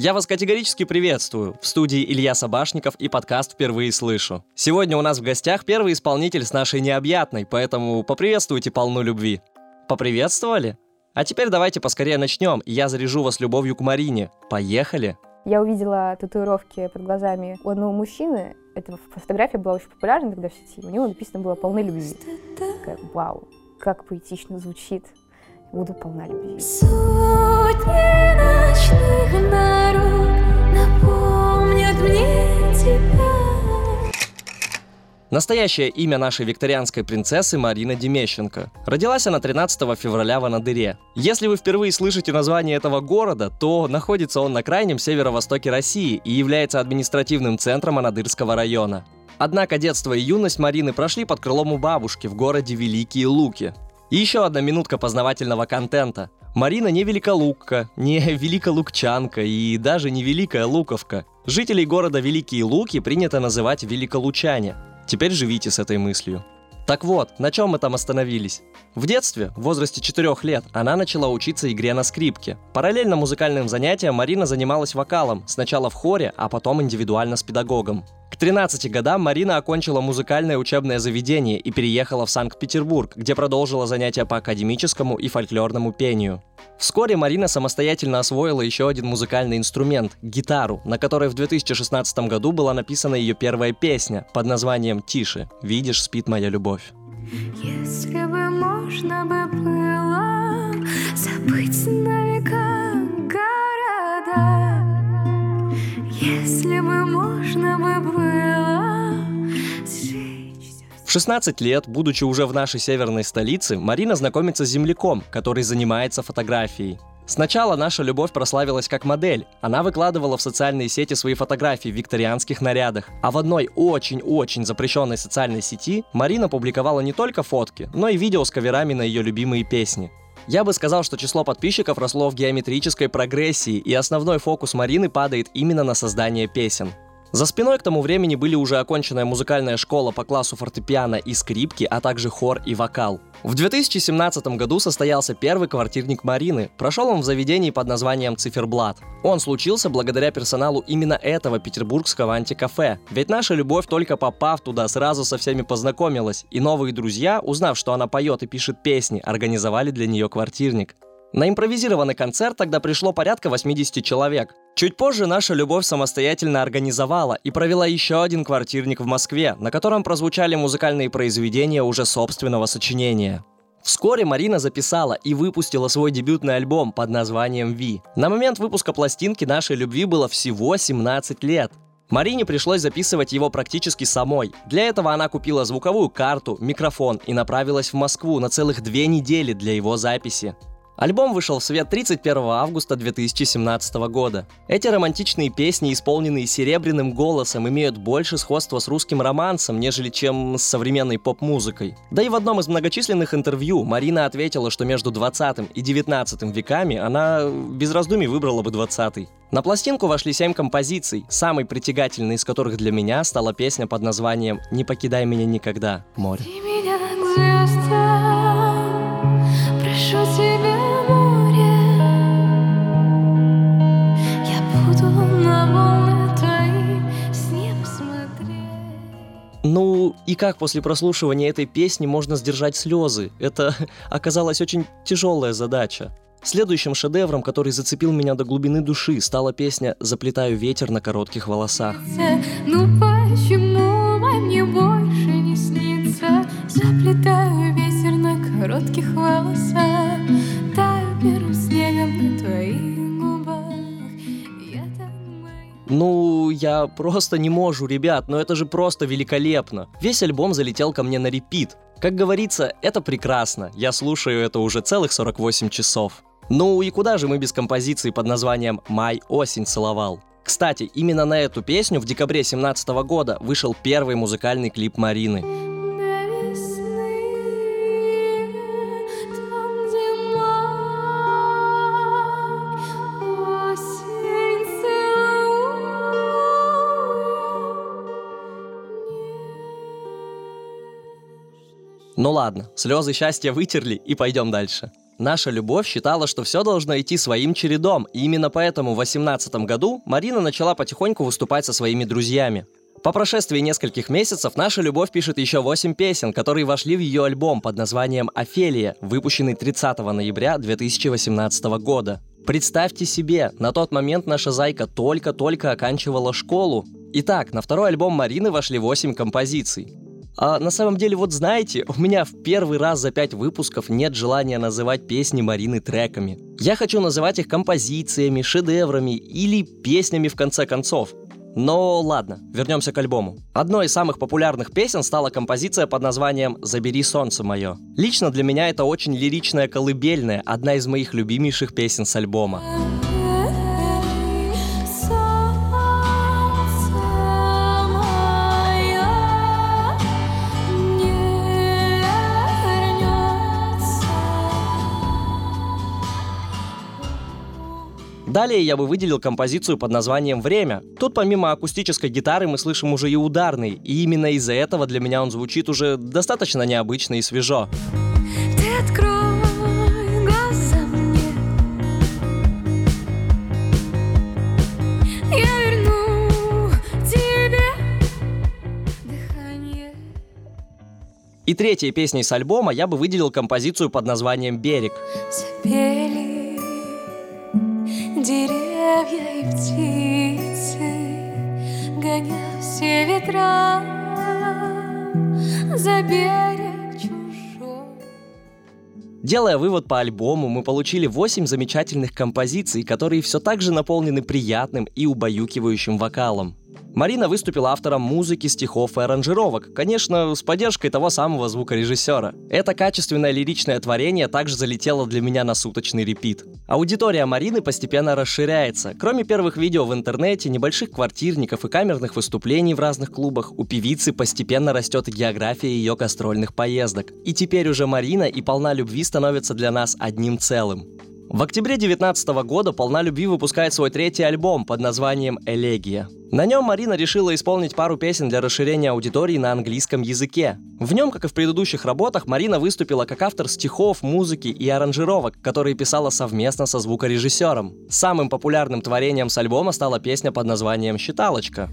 Я вас категорически приветствую. В студии Илья Собашников и подкаст «Впервые слышу». Сегодня у нас в гостях первый исполнитель с нашей необъятной, поэтому поприветствуйте полну любви. Поприветствовали? А теперь давайте поскорее начнем, я заряжу вас любовью к Марине. Поехали! Я увидела татуировки под глазами у одного мужчины. Эта фотография была очень популярна тогда в сети. У него написано было «Полны любви». Такая, вау, как поэтично звучит. Буду полна любви. Сотни ночных Настоящее имя нашей викторианской принцессы Марина Демещенко. Родилась она 13 февраля в Анадыре. Если вы впервые слышите название этого города, то находится он на крайнем северо-востоке России и является административным центром Анадырского района. Однако детство и юность Марины прошли под крылом у бабушки в городе Великие Луки. И еще одна минутка познавательного контента. Марина не Великолукка, не Великолукчанка и даже не Великая Луковка. Жителей города Великие Луки принято называть Великолучане. Теперь живите с этой мыслью. Так вот, на чем мы там остановились? В детстве, в возрасте 4 лет, она начала учиться игре на скрипке. Параллельно музыкальным занятиям Марина занималась вокалом, сначала в хоре, а потом индивидуально с педагогом. К 13 годам Марина окончила музыкальное учебное заведение и переехала в Санкт-Петербург, где продолжила занятия по академическому и фольклорному пению. Вскоре Марина самостоятельно освоила еще один музыкальный инструмент – гитару, на которой в 2016 году была написана ее первая песня под названием «Тише. Видишь, спит моя любовь». Если бы можно бы было забыть на века можно бы в 16 лет, будучи уже в нашей северной столице, Марина знакомится с земляком, который занимается фотографией. Сначала наша любовь прославилась как модель. Она выкладывала в социальные сети свои фотографии в викторианских нарядах. А в одной очень-очень запрещенной социальной сети Марина публиковала не только фотки, но и видео с каверами на ее любимые песни. Я бы сказал, что число подписчиков росло в геометрической прогрессии, и основной фокус Марины падает именно на создание песен. За спиной к тому времени были уже оконченная музыкальная школа по классу фортепиано и скрипки, а также хор и вокал. В 2017 году состоялся первый квартирник Марины. Прошел он в заведении под названием «Циферблат». Он случился благодаря персоналу именно этого петербургского антикафе. Ведь наша любовь, только попав туда, сразу со всеми познакомилась. И новые друзья, узнав, что она поет и пишет песни, организовали для нее квартирник. На импровизированный концерт тогда пришло порядка 80 человек. Чуть позже наша любовь самостоятельно организовала и провела еще один квартирник в Москве, на котором прозвучали музыкальные произведения уже собственного сочинения. Вскоре Марина записала и выпустила свой дебютный альбом под названием «Ви». На момент выпуска пластинки нашей любви было всего 17 лет. Марине пришлось записывать его практически самой. Для этого она купила звуковую карту, микрофон и направилась в Москву на целых две недели для его записи. Альбом вышел в свет 31 августа 2017 года. Эти романтичные песни, исполненные серебряным голосом, имеют больше сходства с русским романсом, нежели чем с современной поп-музыкой. Да и в одном из многочисленных интервью Марина ответила, что между 20 и 19 веками она без раздумий выбрала бы 20 На пластинку вошли семь композиций, самой притягательной из которых для меня стала песня под названием «Не покидай меня никогда, море». прошу Ну и как после прослушивания этой песни можно сдержать слезы? Это оказалась очень тяжелая задача. Следующим шедевром, который зацепил меня до глубины души, стала песня «Заплетаю ветер на коротких волосах». Ну почему я просто не могу, ребят, но это же просто великолепно. Весь альбом залетел ко мне на репит. Как говорится, это прекрасно. Я слушаю это уже целых 48 часов. Ну и куда же мы без композиции под названием «Май осень целовал»? Кстати, именно на эту песню в декабре 2017 года вышел первый музыкальный клип Марины. Ну ладно, слезы счастья вытерли и пойдем дальше. Наша любовь считала, что все должно идти своим чередом, и именно поэтому в 2018 году Марина начала потихоньку выступать со своими друзьями. По прошествии нескольких месяцев наша любовь пишет еще 8 песен, которые вошли в ее альбом под названием «Офелия», выпущенный 30 ноября 2018 года. Представьте себе, на тот момент наша зайка только-только оканчивала школу. Итак, на второй альбом Марины вошли 8 композиций. А на самом деле, вот знаете, у меня в первый раз за пять выпусков нет желания называть песни Марины треками. Я хочу называть их композициями, шедеврами или песнями в конце концов. Но ладно, вернемся к альбому. Одной из самых популярных песен стала композиция под названием «Забери солнце мое». Лично для меня это очень лиричная колыбельная, одна из моих любимейших песен с альбома. Далее я бы выделил композицию под названием «Время». Тут помимо акустической гитары мы слышим уже и ударный, и именно из-за этого для меня он звучит уже достаточно необычно и свежо. Ты открой. И третьей песней с альбома я бы выделил композицию под названием «Берег». Запели деревья и птицы, гоня все ветра за берег чужой. Делая вывод по альбому, мы получили 8 замечательных композиций, которые все так же наполнены приятным и убаюкивающим вокалом. Марина выступила автором музыки, стихов и аранжировок, конечно, с поддержкой того самого звукорежиссера. Это качественное лиричное творение также залетело для меня на суточный репит. Аудитория Марины постепенно расширяется. Кроме первых видео в интернете, небольших квартирников и камерных выступлений в разных клубах, у певицы постепенно растет география ее гастрольных поездок. И теперь уже Марина и полна любви становятся для нас одним целым. В октябре 2019 года «Полна любви» выпускает свой третий альбом под названием «Элегия». На нем Марина решила исполнить пару песен для расширения аудитории на английском языке. В нем, как и в предыдущих работах, Марина выступила как автор стихов, музыки и аранжировок, которые писала совместно со звукорежиссером. Самым популярным творением с альбома стала песня под названием «Считалочка».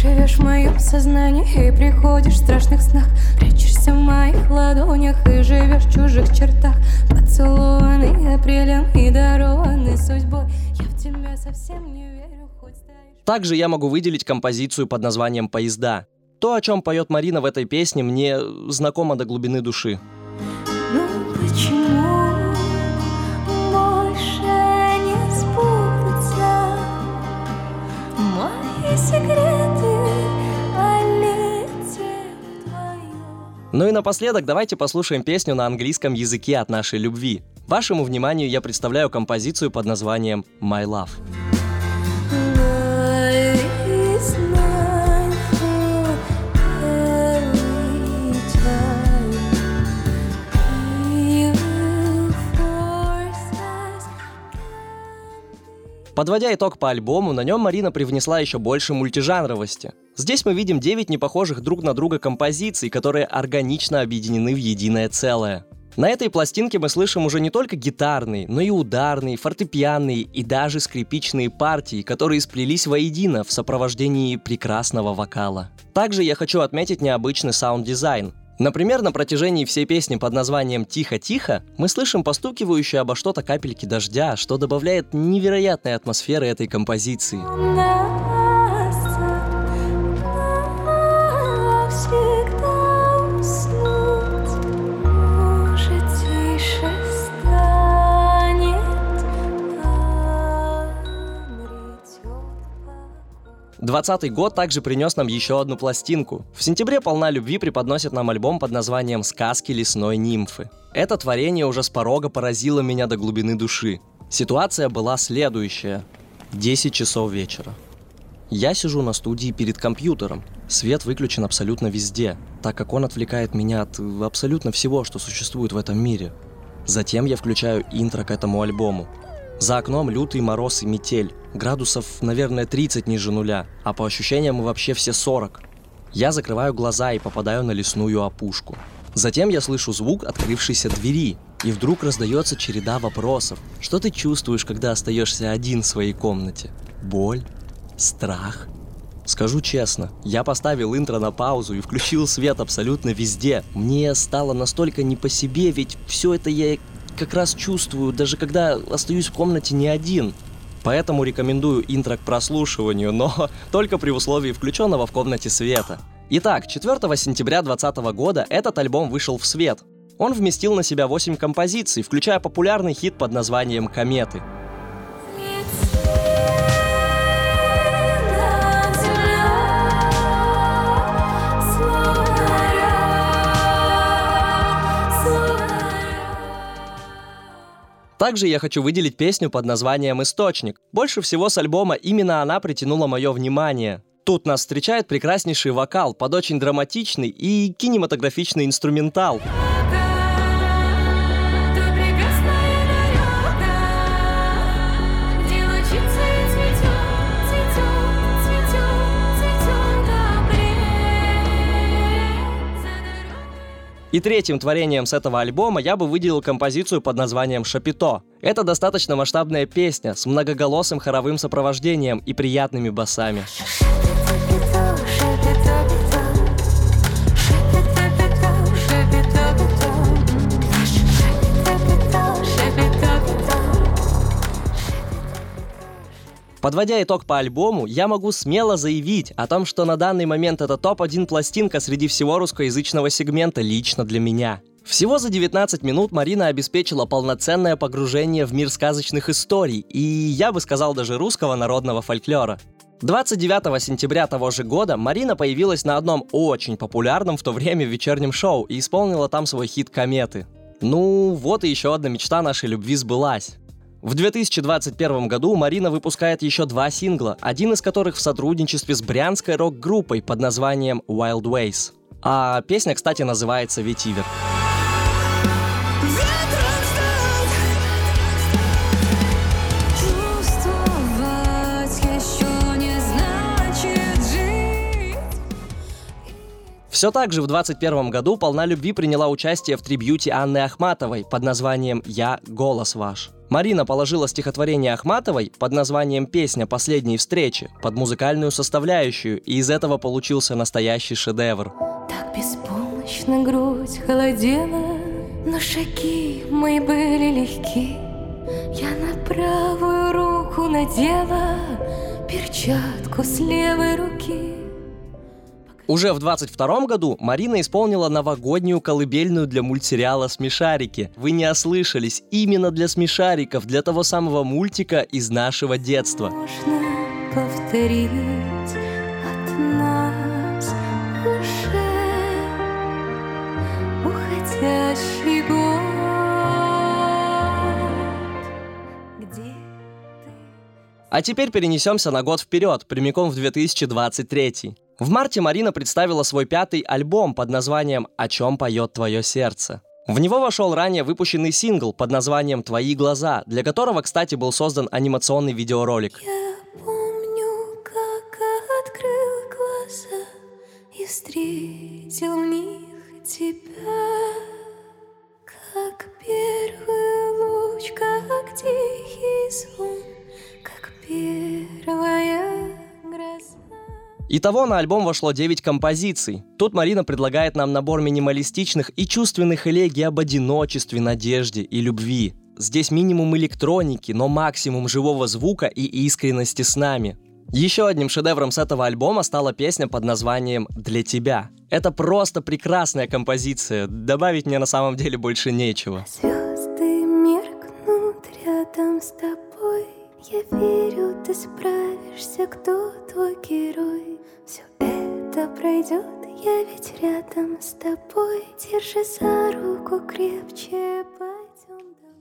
Живешь в моем сознании и приходишь в страшных снах Прячешься в моих ладонях и живешь в чужих чертах Поцелованный апрелем и дарованный судьбой Я в тебя совсем не верю, хоть стоишь... Также я могу выделить композицию под названием «Поезда». То, о чем поет Марина в этой песне, мне знакомо до глубины души. Ну почему Ну и напоследок давайте послушаем песню на английском языке от нашей любви. Вашему вниманию я представляю композицию под названием «My Love». Подводя итог по альбому, на нем Марина привнесла еще больше мультижанровости. Здесь мы видим 9 непохожих друг на друга композиций, которые органично объединены в единое целое. На этой пластинке мы слышим уже не только гитарные, но и ударные, фортепианные и даже скрипичные партии, которые сплелись воедино в сопровождении прекрасного вокала. Также я хочу отметить необычный саунд-дизайн. Например, на протяжении всей песни под названием «Тихо-тихо» мы слышим постукивающие обо что-то капельки дождя, что добавляет невероятной атмосферы этой композиции. Двадцатый год также принес нам еще одну пластинку. В сентябре «Полна любви» преподносит нам альбом под названием «Сказки лесной нимфы». Это творение уже с порога поразило меня до глубины души. Ситуация была следующая. 10 часов вечера. Я сижу на студии перед компьютером. Свет выключен абсолютно везде, так как он отвлекает меня от абсолютно всего, что существует в этом мире. Затем я включаю интро к этому альбому. За окном лютый мороз и метель. Градусов, наверное, 30 ниже нуля, а по ощущениям вообще все 40. Я закрываю глаза и попадаю на лесную опушку. Затем я слышу звук открывшейся двери. И вдруг раздается череда вопросов. Что ты чувствуешь, когда остаешься один в своей комнате? Боль? Страх? Скажу честно, я поставил интро на паузу и включил свет абсолютно везде. Мне стало настолько не по себе, ведь все это я как раз чувствую, даже когда остаюсь в комнате не один. Поэтому рекомендую интро к прослушиванию, но только при условии включенного в комнате света. Итак, 4 сентября 2020 года этот альбом вышел в свет. Он вместил на себя 8 композиций, включая популярный хит под названием «Кометы». Также я хочу выделить песню под названием «Источник». Больше всего с альбома именно она притянула мое внимание. Тут нас встречает прекраснейший вокал под очень драматичный и кинематографичный инструментал. И третьим творением с этого альбома я бы выделил композицию под названием «Шапито». Это достаточно масштабная песня с многоголосым хоровым сопровождением и приятными басами. Подводя итог по альбому, я могу смело заявить о том, что на данный момент это топ-1 пластинка среди всего русскоязычного сегмента лично для меня. Всего за 19 минут Марина обеспечила полноценное погружение в мир сказочных историй и, я бы сказал, даже русского народного фольклора. 29 сентября того же года Марина появилась на одном очень популярном в то время вечернем шоу и исполнила там свой хит «Кометы». Ну, вот и еще одна мечта нашей любви сбылась. В 2021 году Марина выпускает еще два сингла, один из которых в сотрудничестве с брянской рок-группой под названием Wild Ways. А песня, кстати, называется «Ветивер». Все так же в 2021 году «Полна любви» приняла участие в трибьюте Анны Ахматовой под названием «Я – голос ваш». Марина положила стихотворение Ахматовой под названием «Песня последней встречи» под музыкальную составляющую, и из этого получился настоящий шедевр. Так беспомощно грудь холодела, но шаги мои были легки. Я на правую руку надела перчатку с левой руки. Уже в 22 году Марина исполнила новогоднюю колыбельную для мультсериала «Смешарики». Вы не ослышались, именно для смешариков, для того самого мультика из нашего детства. Можно повторить от нас уже уходящий год. А теперь перенесемся на год вперед, прямиком в 2023. В марте Марина представила свой пятый альбом под названием «О чем поет твое сердце». В него вошел ранее выпущенный сингл под названием «Твои глаза», для которого, кстати, был создан анимационный видеоролик. Я помню, как открыл глаза и встретил в них тебя, как первый луч, как тихий звон, Итого на альбом вошло 9 композиций. Тут Марина предлагает нам набор минималистичных и чувственных элегий об одиночестве, надежде и любви. Здесь минимум электроники, но максимум живого звука и искренности с нами. Еще одним шедевром с этого альбома стала песня под названием «Для тебя». Это просто прекрасная композиция, добавить мне на самом деле больше нечего. Звезды меркнут рядом с тобой Я верю, ты справишься, кто твой герой Все это пройдет, я ведь рядом с тобой Держи за руку крепче.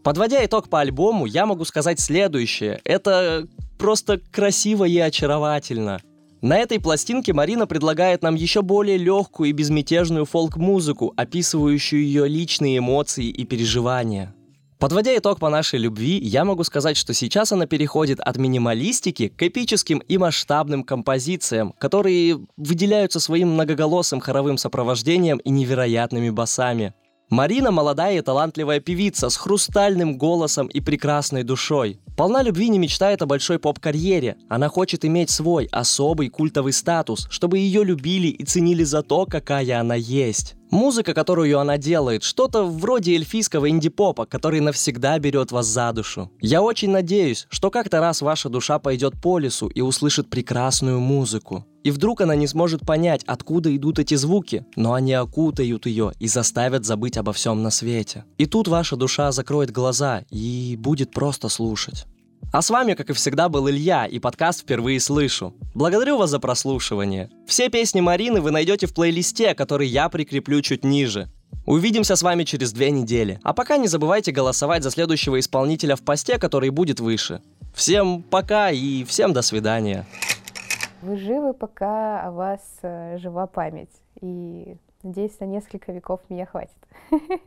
Подводя итог по альбому, я могу сказать следующее. Это просто красиво и очаровательно. На этой пластинке Марина предлагает нам еще более легкую и безмятежную фолк-музыку, описывающую ее личные эмоции и переживания. Подводя итог по нашей любви, я могу сказать, что сейчас она переходит от минималистики к эпическим и масштабным композициям, которые выделяются своим многоголосым хоровым сопровождением и невероятными басами. Марина молодая и талантливая певица с хрустальным голосом и прекрасной душой. Полна любви не мечтает о большой поп-карьере. Она хочет иметь свой особый культовый статус, чтобы ее любили и ценили за то, какая она есть. Музыка, которую она делает, что-то вроде эльфийского инди-попа, который навсегда берет вас за душу. Я очень надеюсь, что как-то раз ваша душа пойдет по лесу и услышит прекрасную музыку. И вдруг она не сможет понять, откуда идут эти звуки, но они окутают ее и заставят забыть обо всем на свете. И тут ваша душа закроет глаза и будет просто слушать. А с вами, как и всегда, был Илья и подкаст «Впервые слышу». Благодарю вас за прослушивание. Все песни Марины вы найдете в плейлисте, который я прикреплю чуть ниже. Увидимся с вами через две недели. А пока не забывайте голосовать за следующего исполнителя в посте, который будет выше. Всем пока и всем до свидания. Вы живы, пока о вас э, жива память. И надеюсь, на несколько веков меня хватит.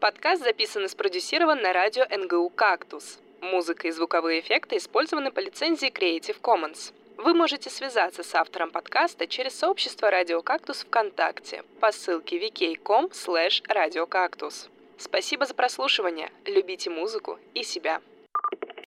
Подкаст записан и спродюсирован на радио НГУ «Кактус». Музыка и звуковые эффекты использованы по лицензии Creative Commons. Вы можете связаться с автором подкаста через сообщество «Радио Кактус» ВКонтакте по ссылке vk.com slash радиокактус. Спасибо за прослушивание. Любите музыку и себя.